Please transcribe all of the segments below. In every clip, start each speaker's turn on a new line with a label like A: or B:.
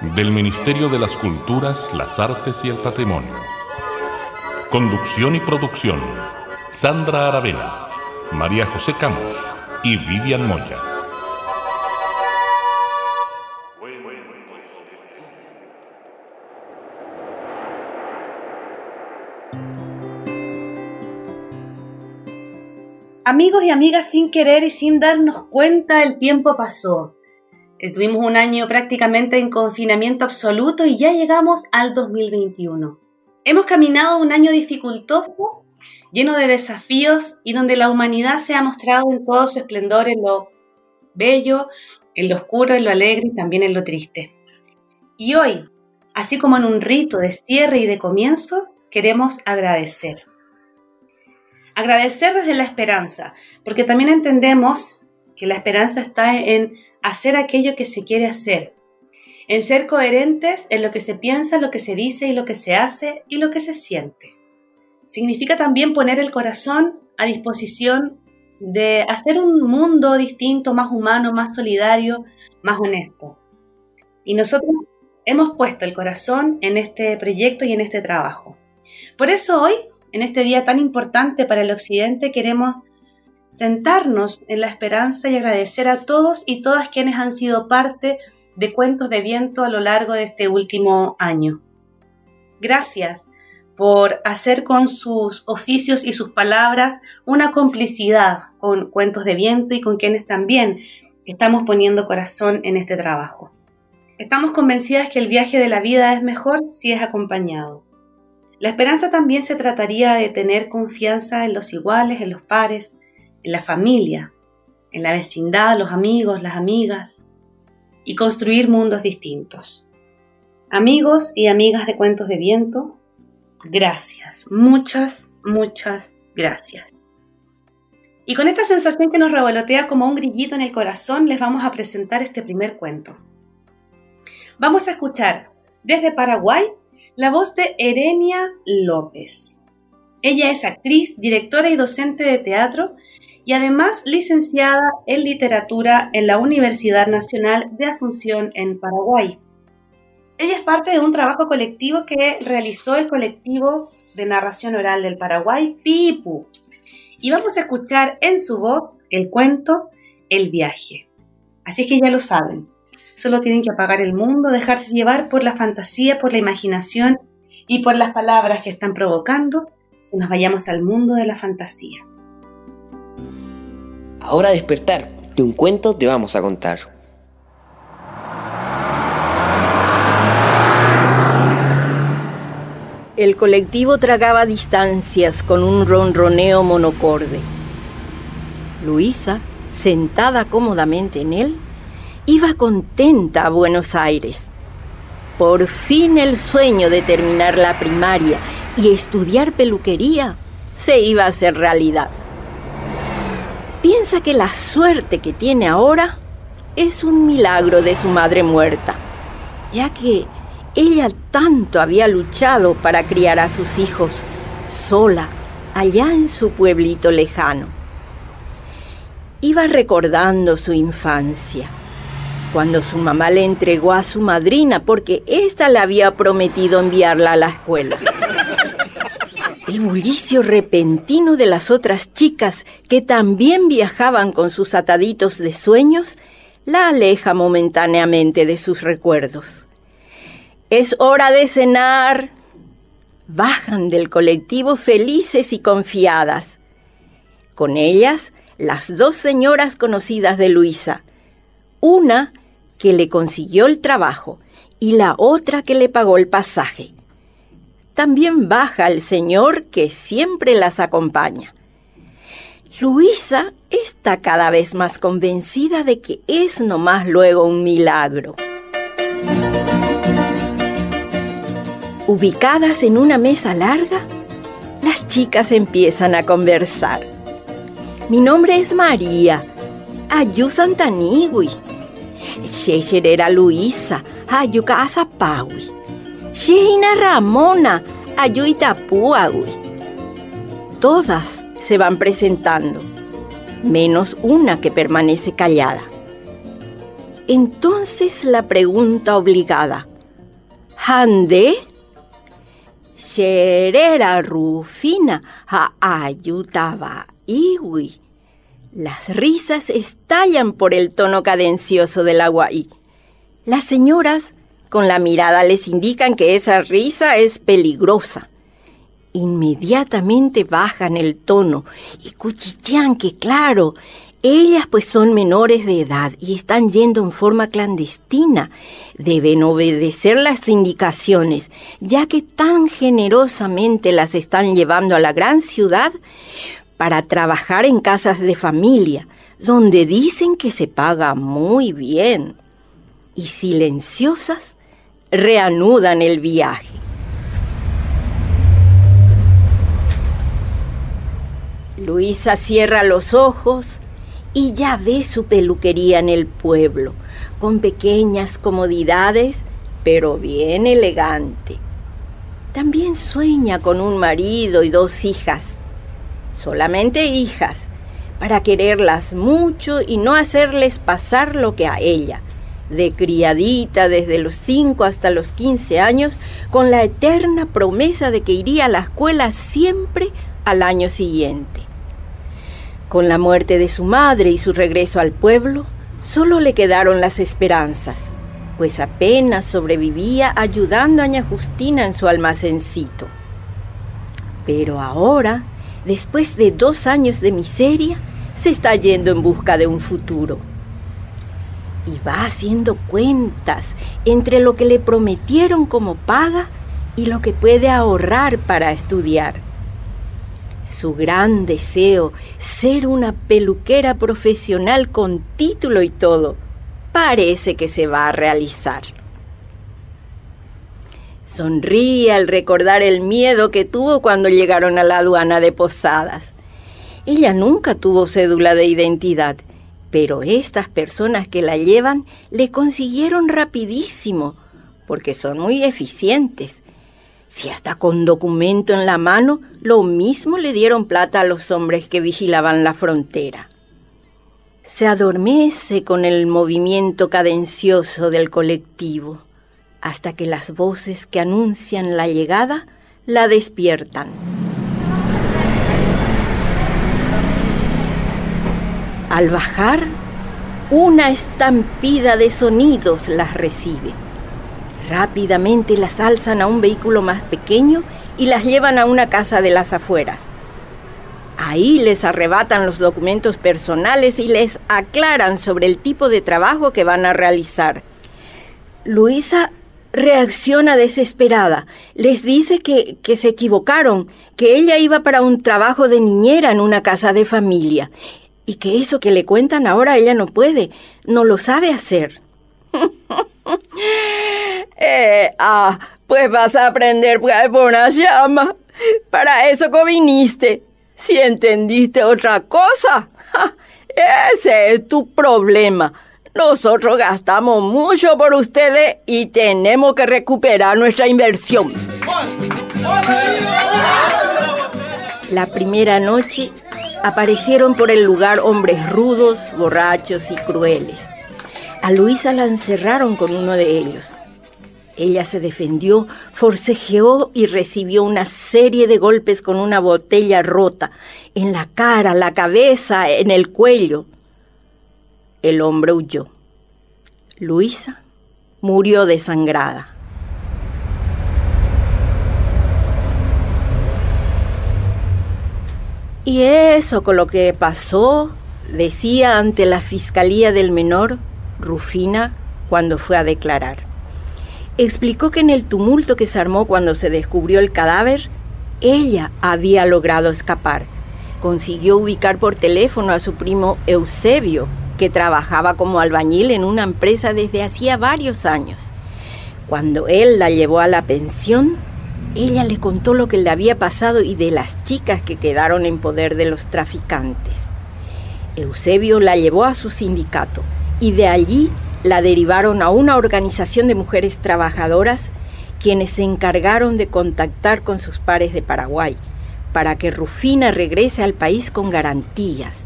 A: del Ministerio de las Culturas, las Artes y el Patrimonio. Conducción y producción, Sandra Aravena, María José Camos y Vivian Moya.
B: Amigos y amigas, sin querer y sin darnos cuenta, el tiempo pasó. Tuvimos un año prácticamente en confinamiento absoluto y ya llegamos al 2021. Hemos caminado un año dificultoso, lleno de desafíos y donde la humanidad se ha mostrado en todo su esplendor, en lo bello, en lo oscuro, en lo alegre y también en lo triste. Y hoy, así como en un rito de cierre y de comienzo, queremos agradecer. Agradecer desde la esperanza, porque también entendemos que la esperanza está en hacer aquello que se quiere hacer, en ser coherentes en lo que se piensa, lo que se dice y lo que se hace y lo que se siente. Significa también poner el corazón a disposición de hacer un mundo distinto, más humano, más solidario, más honesto. Y nosotros hemos puesto el corazón en este proyecto y en este trabajo. Por eso hoy, en este día tan importante para el Occidente, queremos sentarnos en la esperanza y agradecer a todos y todas quienes han sido parte de Cuentos de Viento a lo largo de este último año. Gracias por hacer con sus oficios y sus palabras una complicidad con Cuentos de Viento y con quienes también estamos poniendo corazón en este trabajo. Estamos convencidas que el viaje de la vida es mejor si es acompañado. La esperanza también se trataría de tener confianza en los iguales, en los pares, en la familia, en la vecindad, los amigos, las amigas, y construir mundos distintos. Amigos y amigas de Cuentos de Viento, gracias, muchas, muchas gracias. Y con esta sensación que nos revolotea como un grillito en el corazón, les vamos a presentar este primer cuento. Vamos a escuchar desde Paraguay la voz de Erenia López. Ella es actriz, directora y docente de teatro y además licenciada en literatura en la Universidad Nacional de Asunción en Paraguay. Ella es parte de un trabajo colectivo que realizó el colectivo de narración oral del Paraguay, PIPU. Y vamos a escuchar en su voz el cuento El viaje. Así es que ya lo saben, solo tienen que apagar el mundo, dejarse llevar por la fantasía, por la imaginación y por las palabras que están provocando que nos vayamos al mundo de la fantasía.
C: Ahora despertar, de un cuento te vamos a contar.
D: El colectivo tragaba distancias con un ronroneo monocorde. Luisa, sentada cómodamente en él, iba contenta a Buenos Aires. Por fin el sueño de terminar la primaria y estudiar peluquería se iba a hacer realidad piensa que la suerte que tiene ahora es un milagro de su madre muerta, ya que ella tanto había luchado para criar a sus hijos sola, allá en su pueblito lejano. Iba recordando su infancia, cuando su mamá le entregó a su madrina porque ésta le había prometido enviarla a la escuela. El bullicio repentino de las otras chicas que también viajaban con sus ataditos de sueños la aleja momentáneamente de sus recuerdos. Es hora de cenar. Bajan del colectivo felices y confiadas. Con ellas, las dos señoras conocidas de Luisa. Una que le consiguió el trabajo y la otra que le pagó el pasaje también baja el Señor que siempre las acompaña. Luisa está cada vez más convencida de que es nomás luego un milagro. Ubicadas en una mesa larga, las chicas empiezan a conversar. Mi nombre es María, Ayu Santaniwi. era Luisa, Ayu Casapawi. Sheina Ramona, Ayu Itapuawi. Todas se van presentando, menos una que permanece callada. Entonces la pregunta obligada, ¿Hande? Sherera Rufina a ayutaba iwi. Las risas estallan por el tono cadencioso del agua las señoras con la mirada les indican que esa risa es peligrosa inmediatamente bajan el tono y cuchichean que claro, ellas pues son menores de edad y están yendo en forma clandestina. Deben obedecer las indicaciones, ya que tan generosamente las están llevando a la gran ciudad para trabajar en casas de familia, donde dicen que se paga muy bien. Y silenciosas, reanudan el viaje. Luisa cierra los ojos y ya ve su peluquería en el pueblo, con pequeñas comodidades, pero bien elegante. También sueña con un marido y dos hijas, solamente hijas, para quererlas mucho y no hacerles pasar lo que a ella, de criadita desde los 5 hasta los 15 años, con la eterna promesa de que iría a la escuela siempre al año siguiente. Con la muerte de su madre y su regreso al pueblo, solo le quedaron las esperanzas, pues apenas sobrevivía ayudando a Ña Justina en su almacencito. Pero ahora, después de dos años de miseria, se está yendo en busca de un futuro. Y va haciendo cuentas entre lo que le prometieron como paga y lo que puede ahorrar para estudiar su gran deseo, ser una peluquera profesional con título y todo, parece que se va a realizar. Sonríe al recordar el miedo que tuvo cuando llegaron a la aduana de Posadas. Ella nunca tuvo cédula de identidad, pero estas personas que la llevan le consiguieron rapidísimo, porque son muy eficientes si hasta con documento en la mano, lo mismo le dieron plata a los hombres que vigilaban la frontera. Se adormece con el movimiento cadencioso del colectivo, hasta que las voces que anuncian la llegada la despiertan. Al bajar, una estampida de sonidos las recibe. Rápidamente las alzan a un vehículo más pequeño y las llevan a una casa de las afueras. Ahí les arrebatan los documentos personales y les aclaran sobre el tipo de trabajo que van a realizar. Luisa reacciona desesperada. Les dice que, que, se equivocaron, que ella iba para un trabajo de niñera en una casa de familia y que eso que le cuentan ahora ella no puede, no lo sabe hacer. Eh, ah, pues vas a aprender pues, por una llama. Para eso que viniste. Si entendiste otra cosa, ese es tu problema. Nosotros gastamos mucho por ustedes y tenemos que recuperar nuestra inversión. La primera noche aparecieron por el lugar hombres rudos, borrachos y crueles. A Luisa la encerraron con uno de ellos. Ella se defendió, forcejeó y recibió una serie de golpes con una botella rota en la cara, la cabeza, en el cuello. El hombre huyó. Luisa murió desangrada. Y eso con lo que pasó, decía ante la Fiscalía del Menor Rufina cuando fue a declarar explicó que en el tumulto que se armó cuando se descubrió el cadáver, ella había logrado escapar. Consiguió ubicar por teléfono a su primo Eusebio, que trabajaba como albañil en una empresa desde hacía varios años. Cuando él la llevó a la pensión, ella le contó lo que le había pasado y de las chicas que quedaron en poder de los traficantes. Eusebio la llevó a su sindicato y de allí la derivaron a una organización de mujeres trabajadoras quienes se encargaron de contactar con sus pares de Paraguay para que Rufina regrese al país con garantías.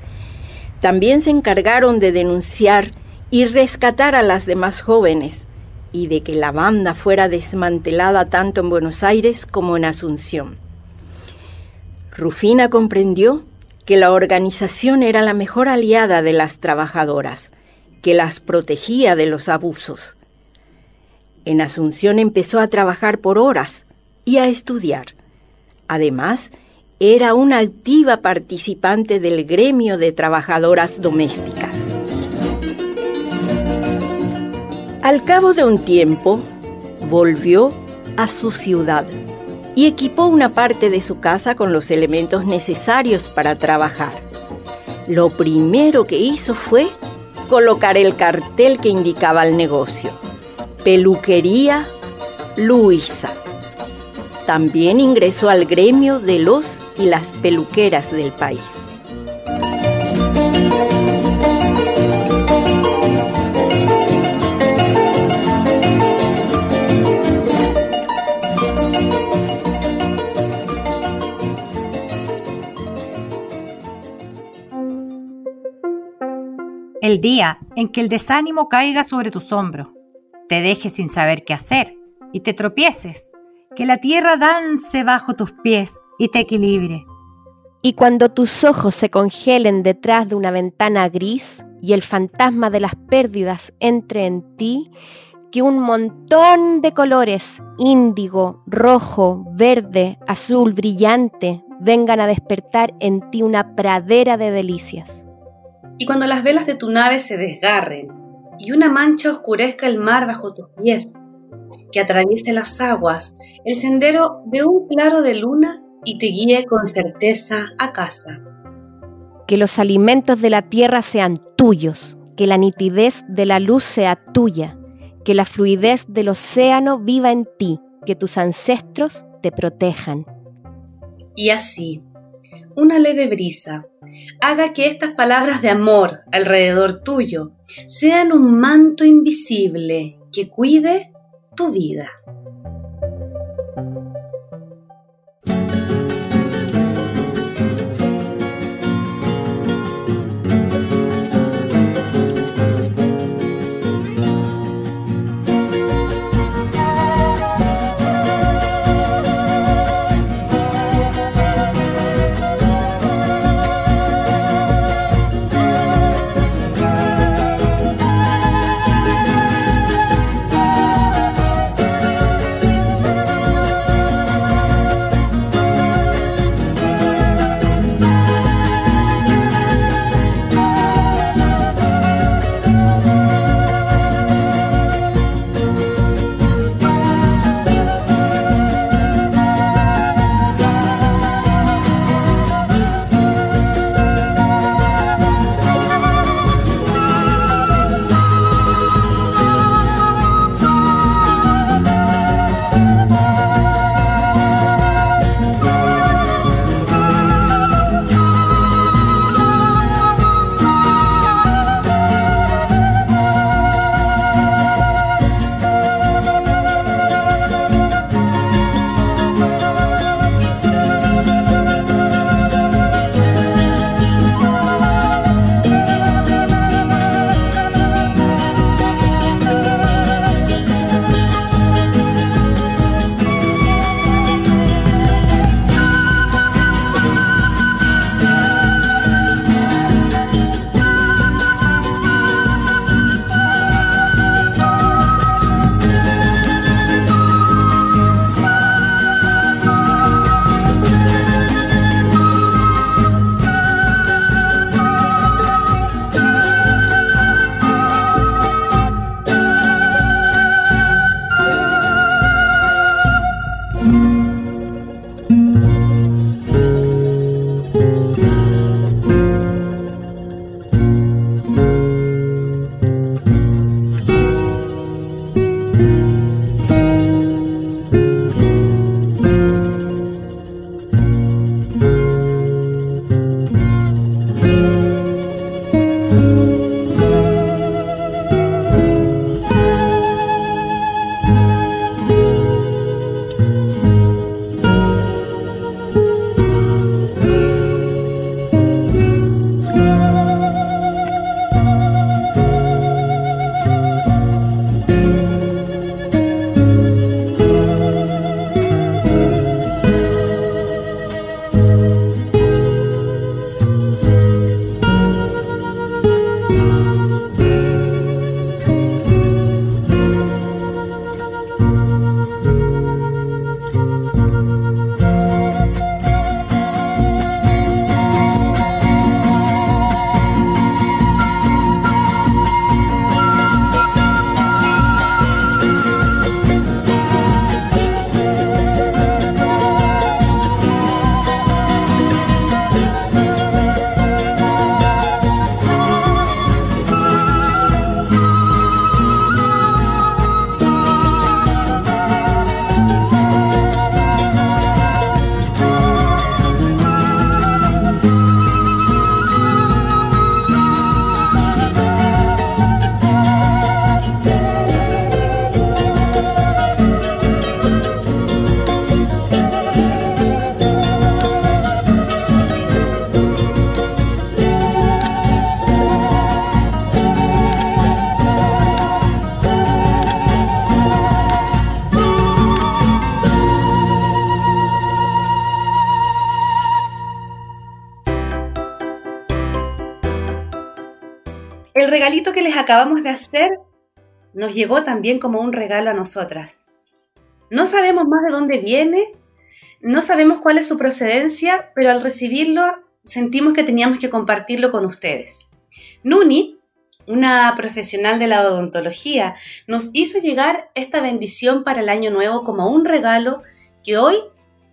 D: También se encargaron de denunciar y rescatar a las demás jóvenes y de que la banda fuera desmantelada tanto en Buenos Aires como en Asunción. Rufina comprendió que la organización era la mejor aliada de las trabajadoras, que las protegía de los abusos. En Asunción empezó a trabajar por horas y a estudiar. Además, era una activa participante del gremio de trabajadoras domésticas. Al cabo de un tiempo, volvió a su ciudad y equipó una parte de su casa con los elementos necesarios para trabajar. Lo primero que hizo fue colocar el cartel que indicaba el negocio. Peluquería Luisa. También ingresó al gremio de los y las peluqueras del país.
E: El día en que el desánimo caiga sobre tus hombros, te dejes sin saber qué hacer y te tropieces, que la tierra dance bajo tus pies y te equilibre.
F: Y cuando tus ojos se congelen detrás de una ventana gris y el fantasma de las pérdidas entre en ti, que un montón de colores, índigo, rojo, verde, azul, brillante, vengan a despertar en ti una pradera de delicias.
B: Y cuando las velas de tu nave se desgarren y una mancha oscurezca el mar bajo tus pies, que atraviese las aguas, el sendero de un claro de luna y te guíe con certeza a casa.
F: Que los alimentos de la tierra sean tuyos, que la nitidez de la luz sea tuya, que la fluidez del océano viva en ti, que tus ancestros te protejan.
B: Y así, una leve brisa, haga que estas palabras de amor alrededor tuyo sean un manto invisible que cuide tu vida. Acabamos de hacer nos llegó también como un regalo a nosotras. No sabemos más de dónde viene, no sabemos cuál es su procedencia, pero al recibirlo sentimos que teníamos que compartirlo con ustedes. Nuni, una profesional de la odontología, nos hizo llegar esta bendición para el año nuevo como un regalo que hoy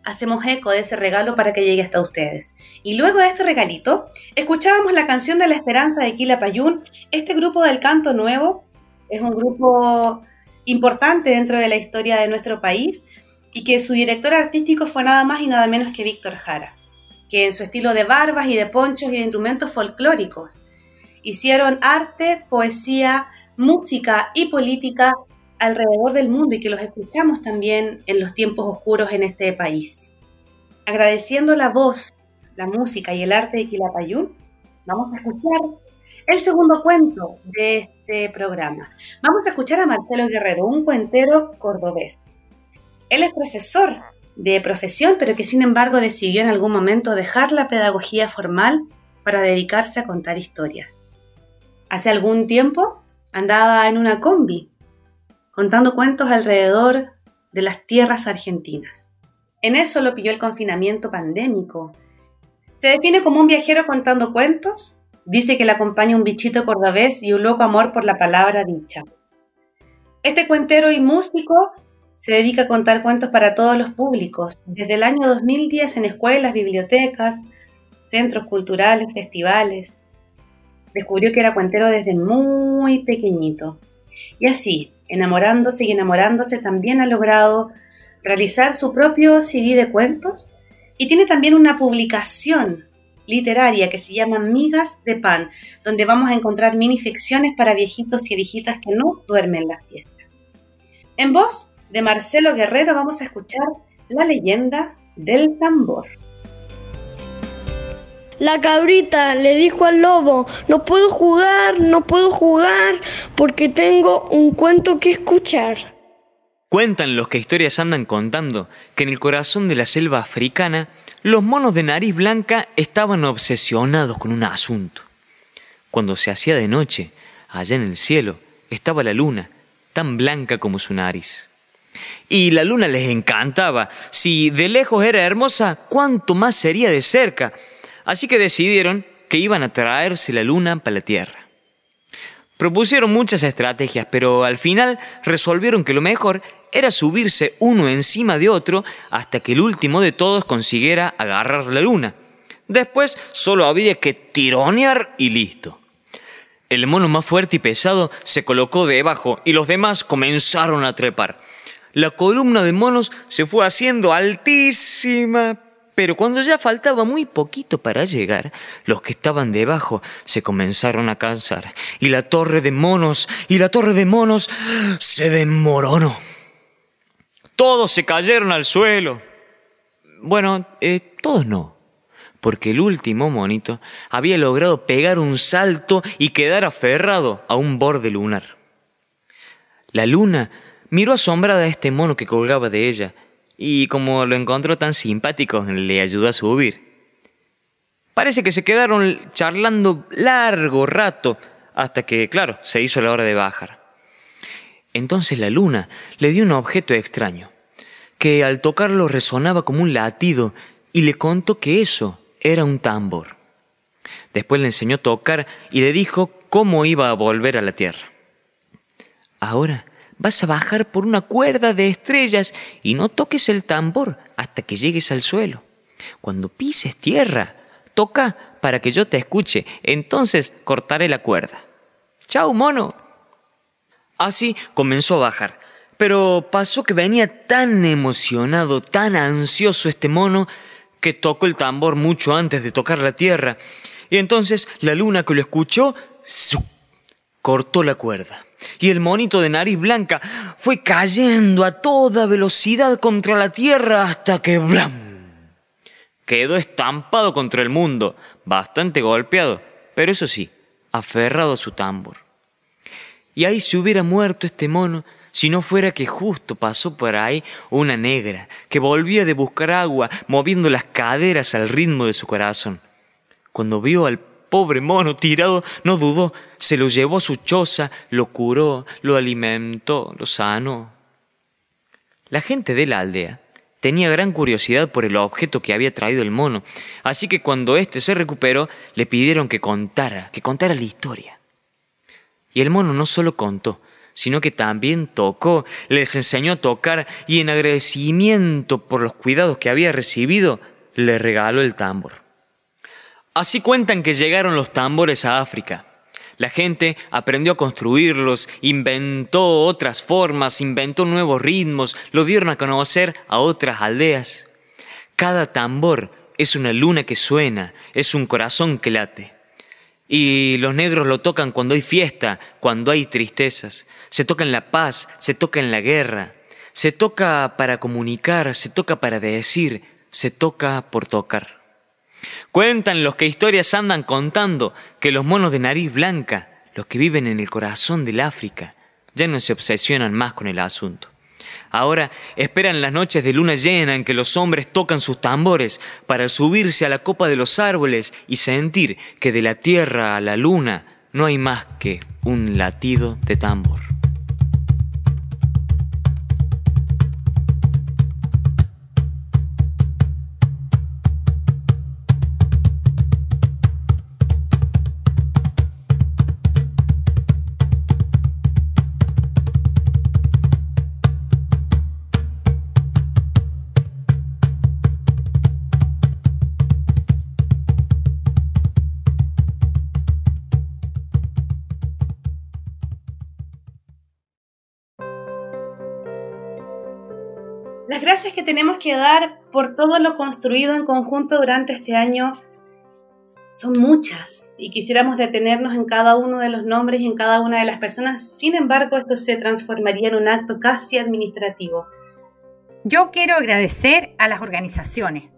B: hacemos eco de ese regalo para que llegue hasta ustedes. Y luego de este regalito, escuchábamos la canción de la esperanza de Kila Payún. Este grupo del canto nuevo es un grupo importante dentro de la historia de nuestro país y que su director artístico fue nada más y nada menos que Víctor Jara, que en su estilo de barbas y de ponchos y de instrumentos folclóricos hicieron arte, poesía, música y política alrededor del mundo y que los escuchamos también en los tiempos oscuros en este país. Agradeciendo la voz, la música y el arte de Quilapayún, vamos a escuchar el segundo cuento de este programa. Vamos a escuchar a Marcelo Guerrero, un cuentero cordobés. Él es profesor de profesión, pero que sin embargo decidió en algún momento dejar la pedagogía formal para dedicarse a contar historias. Hace algún tiempo andaba en una combi contando cuentos alrededor de las tierras argentinas. En eso lo pilló el confinamiento pandémico. Se define como un viajero contando cuentos, dice que le acompaña un bichito cordobés y un loco amor por la palabra dicha. Este cuentero y músico se dedica a contar cuentos para todos los públicos, desde el año 2010 en escuelas, bibliotecas, centros culturales, festivales. Descubrió que era cuentero desde muy pequeñito. Y así, enamorándose y enamorándose, también ha logrado realizar su propio CD de cuentos y tiene también una publicación literaria que se llama Migas de Pan, donde vamos a encontrar minificciones para viejitos y viejitas que no duermen la siesta. En voz de Marcelo Guerrero vamos a escuchar la leyenda del tambor.
G: La cabrita le dijo al lobo, no puedo jugar, no puedo jugar, porque tengo un cuento que escuchar.
H: Cuentan los que historias andan contando que en el corazón de la selva africana los monos de nariz blanca estaban obsesionados con un asunto. Cuando se hacía de noche, allá en el cielo, estaba la luna, tan blanca como su nariz. Y la luna les encantaba. Si de lejos era hermosa, ¿cuánto más sería de cerca? Así que decidieron que iban a traerse la luna para la Tierra. Propusieron muchas estrategias, pero al final resolvieron que lo mejor era subirse uno encima de otro hasta que el último de todos consiguiera agarrar la luna. Después solo había que tironear y listo. El mono más fuerte y pesado se colocó debajo y los demás comenzaron a trepar. La columna de monos se fue haciendo altísima, pero cuando ya faltaba muy poquito para llegar, los que estaban debajo se comenzaron a cansar y la torre de monos y la torre de monos se desmoronó. Todos se cayeron al suelo. Bueno, eh, todos no, porque el último monito había logrado pegar un salto y quedar aferrado a un borde lunar. La luna miró asombrada a este mono que colgaba de ella y como lo encontró tan simpático, le ayudó a subir. Parece que se quedaron charlando largo rato hasta que, claro, se hizo la hora de bajar. Entonces la luna le dio un objeto extraño, que al tocarlo resonaba como un latido y le contó que eso era un tambor. Después le enseñó a tocar y le dijo cómo iba a volver a la tierra. Ahora vas a bajar por una cuerda de estrellas y no toques el tambor hasta que llegues al suelo. Cuando pises tierra, toca para que yo te escuche, entonces cortaré la cuerda. ¡Chao, mono! Así comenzó a bajar, pero pasó que venía tan emocionado, tan ansioso este mono, que tocó el tambor mucho antes de tocar la tierra, y entonces la luna que lo escuchó, cortó la cuerda y el monito de nariz blanca fue cayendo a toda velocidad contra la tierra hasta que ¡blam! quedó estampado contra el mundo, bastante golpeado, pero eso sí, aferrado a su tambor. Y ahí se hubiera muerto este mono si no fuera que justo pasó por ahí una negra que volvía de buscar agua moviendo las caderas al ritmo de su corazón. Cuando vio al pobre mono tirado no dudó, se lo llevó a su choza, lo curó, lo alimentó, lo sanó. La gente de la aldea tenía gran curiosidad por el objeto que había traído el mono, así que cuando éste se recuperó le pidieron que contara, que contara la historia. Y el mono no solo contó, sino que también tocó, les enseñó a tocar y en agradecimiento por los cuidados que había recibido, le regaló el tambor. Así cuentan que llegaron los tambores a África. La gente aprendió a construirlos, inventó otras formas, inventó nuevos ritmos, lo dieron a conocer a otras aldeas. Cada tambor es una luna que suena, es un corazón que late. Y los negros lo tocan cuando hay fiesta, cuando hay tristezas. Se toca en la paz, se toca en la guerra. Se toca para comunicar, se toca para decir, se toca por tocar. Cuentan los que historias andan contando que los monos de nariz blanca, los que viven en el corazón del África, ya no se obsesionan más con el asunto. Ahora esperan las noches de luna llena en que los hombres tocan sus tambores para subirse a la copa de los árboles y sentir que de la tierra a la luna no hay más que un latido de tambor.
B: Que tenemos que dar por todo lo construido en conjunto durante este año son muchas y quisiéramos detenernos en cada uno de los nombres y en cada una de las personas. Sin embargo, esto se transformaría en un acto casi administrativo.
E: Yo quiero agradecer a las organizaciones,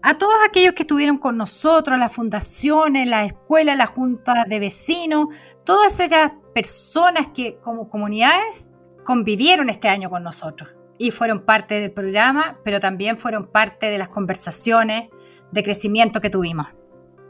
E: a todos aquellos que estuvieron con nosotros, las fundaciones, la escuela, la junta de vecinos, todas esas personas que como comunidades convivieron este año con nosotros y fueron parte del programa, pero también fueron parte de las conversaciones de crecimiento que tuvimos.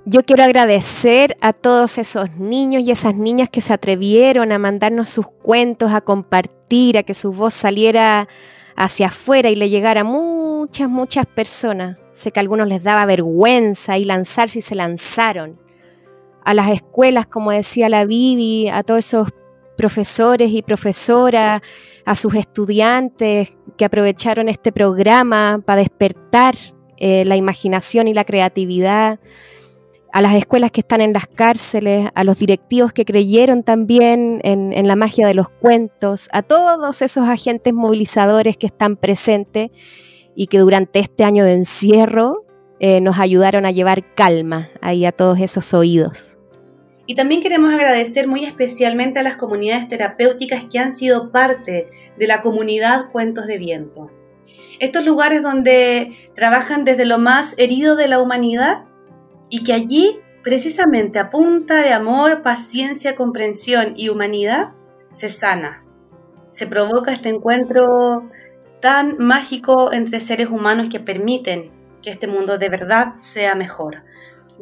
F: Yo quiero agradecer a todos esos niños y esas niñas que se atrevieron a mandarnos sus cuentos, a compartir, a que su voz saliera hacia afuera y le llegara a muchas, muchas personas. Sé que a algunos les daba vergüenza y lanzarse y se lanzaron. A las escuelas, como decía la Vivi, a todos esos profesores y profesoras, a sus estudiantes que aprovecharon este programa para despertar eh, la imaginación y la creatividad, a las escuelas que están en las cárceles, a los directivos que creyeron también en, la magia de los cuentos, a todos esos agentes movilizadores que están presentes y que durante este año de encierro eh, nos ayudaron a llevar calma ahí a todos esos oídos.
B: Y también queremos agradecer muy especialmente a las comunidades terapéuticas que han sido parte de la comunidad Cuentos de Viento. Estos lugares donde trabajan desde lo más herido de la humanidad y que allí, precisamente a punta de amor, paciencia, comprensión y humanidad, se sana. Se provoca este encuentro tan mágico entre seres humanos que permiten que este mundo de verdad sea mejor.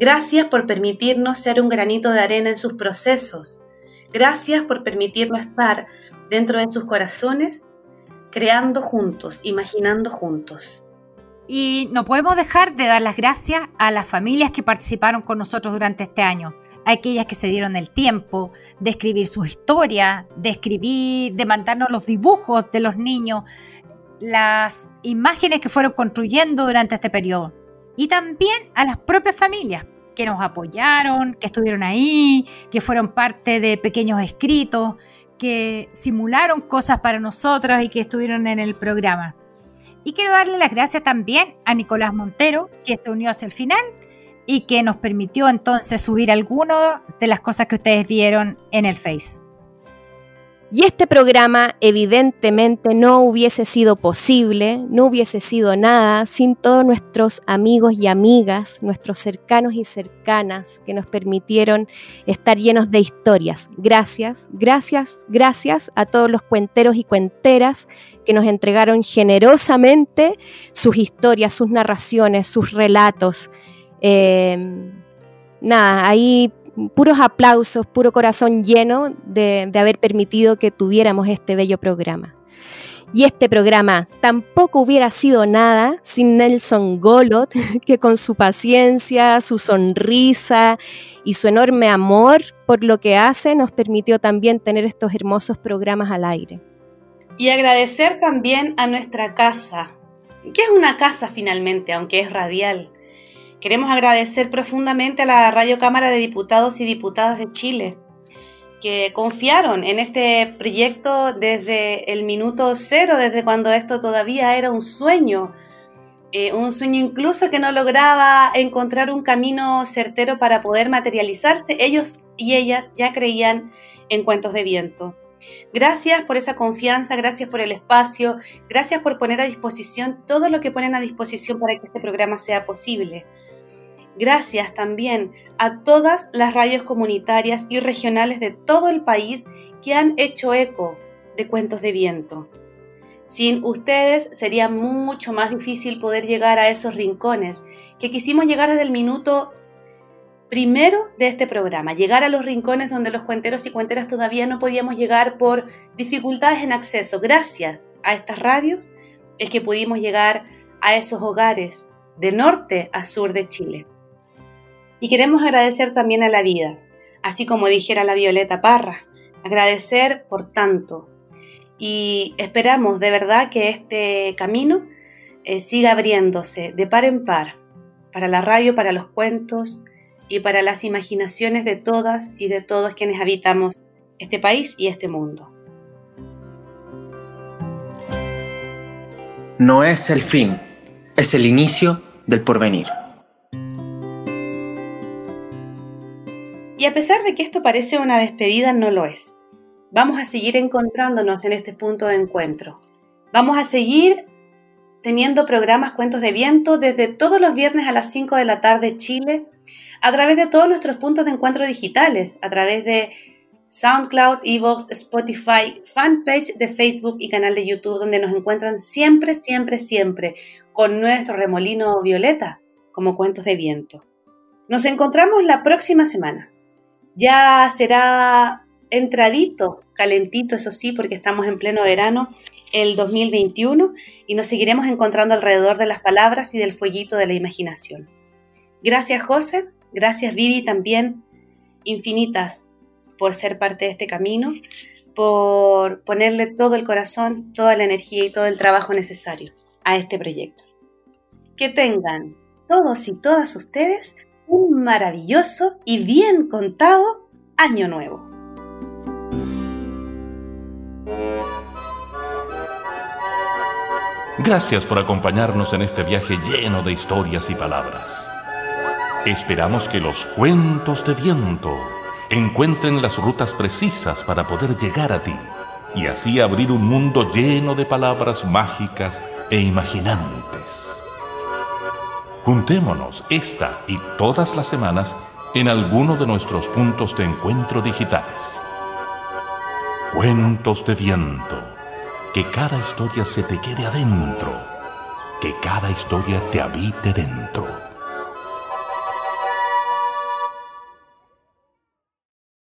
B: Gracias por permitirnos ser un granito de arena en sus procesos. Gracias por permitirnos estar dentro de sus corazones, creando juntos, imaginando juntos.
E: Y no podemos dejar de dar las gracias a las familias que participaron con nosotros durante este año, a aquellas que se dieron el tiempo de escribir sus historias, de escribir, de mandarnos los dibujos de los niños, las imágenes que fueron construyendo durante este periodo y también a las propias familias que nos apoyaron, que estuvieron ahí, que fueron parte de pequeños escritos, que simularon cosas para nosotros y que estuvieron en el programa. Y quiero darle las gracias también a Nicolás Montero, que se unió hacia el final y que nos permitió entonces subir algunas de las cosas que ustedes vieron en el Face.
F: Y este programa evidentemente no hubiese sido posible, no hubiese sido nada sin todos nuestros amigos y amigas, nuestros cercanos y cercanas que nos permitieron estar llenos de historias. Gracias, gracias, gracias a todos los cuenteros y cuenteras que nos entregaron generosamente sus historias, sus narraciones, sus relatos. Eh, nada, ahí puros aplausos, puro corazón lleno de, de haber permitido que tuviéramos este bello programa. Y este programa tampoco hubiera sido nada sin Nelson Golot, que con su paciencia, su sonrisa y su enorme amor por lo que hace nos permitió también tener estos hermosos programas al aire.
B: Y agradecer también a nuestra casa, que es una casa finalmente, aunque es radial. Queremos agradecer profundamente a la Radio Cámara de Diputados y Diputadas de Chile, que confiaron en este proyecto desde el minuto cero, desde cuando esto todavía era un sueño, eh, un sueño incluso que no lograba encontrar un camino certero para poder materializarse. Ellos y ellas ya creían en cuentos de viento. Gracias por esa confianza, gracias por el espacio, gracias por poner a disposición todo lo que ponen a disposición para que este programa sea posible. Gracias también a todas las radios comunitarias y regionales de todo el país que han hecho eco de Cuentos de Viento. Sin ustedes sería mucho más difícil poder llegar a esos rincones que quisimos llegar desde el minuto primero de este programa, llegar a los rincones donde los cuenteros y cuenteras todavía no podíamos llegar por dificultades en acceso. Gracias a estas radios es que pudimos llegar a esos hogares de norte a sur de Chile. Y queremos agradecer también a la vida, así como dijera la Violeta Parra, agradecer por tanto. Y esperamos de verdad que este camino eh, siga abriéndose de par en par para la radio, para los cuentos y para las imaginaciones de todas y de todos quienes habitamos este país y este mundo.
I: No es el fin, es el inicio del porvenir.
B: A pesar de que esto parece una despedida, no lo es. Vamos a seguir encontrándonos en este punto de encuentro. Vamos a seguir teniendo programas Cuentos de Viento desde todos los viernes a las 5 de la tarde Chile, a través de todos nuestros puntos de encuentro digitales, a través de SoundCloud, Evox, Spotify, fanpage de Facebook y canal de YouTube, donde nos encuentran siempre, siempre, siempre con nuestro remolino violeta como Cuentos de Viento. Nos encontramos la próxima semana. Ya será entradito, calentito, eso sí, porque estamos en pleno verano, el 2021, y nos seguiremos encontrando alrededor de las palabras y del fueguito de la imaginación. Gracias, José. Gracias, Vivi, también infinitas por ser parte de este camino, por ponerle todo el corazón, toda la energía y todo el trabajo necesario a este proyecto. Que tengan todos y todas ustedes un maravilloso y bien contado año nuevo.
A: Gracias por acompañarnos en este viaje lleno de historias y palabras. Esperamos que los cuentos de viento encuentren las rutas precisas para poder llegar a ti y así abrir un mundo lleno de palabras mágicas e imaginantes. Juntémonos esta y todas las semanas en alguno de nuestros puntos de encuentro digitales. Cuentos de viento. Que cada historia se te quede adentro. Que cada historia te habite dentro.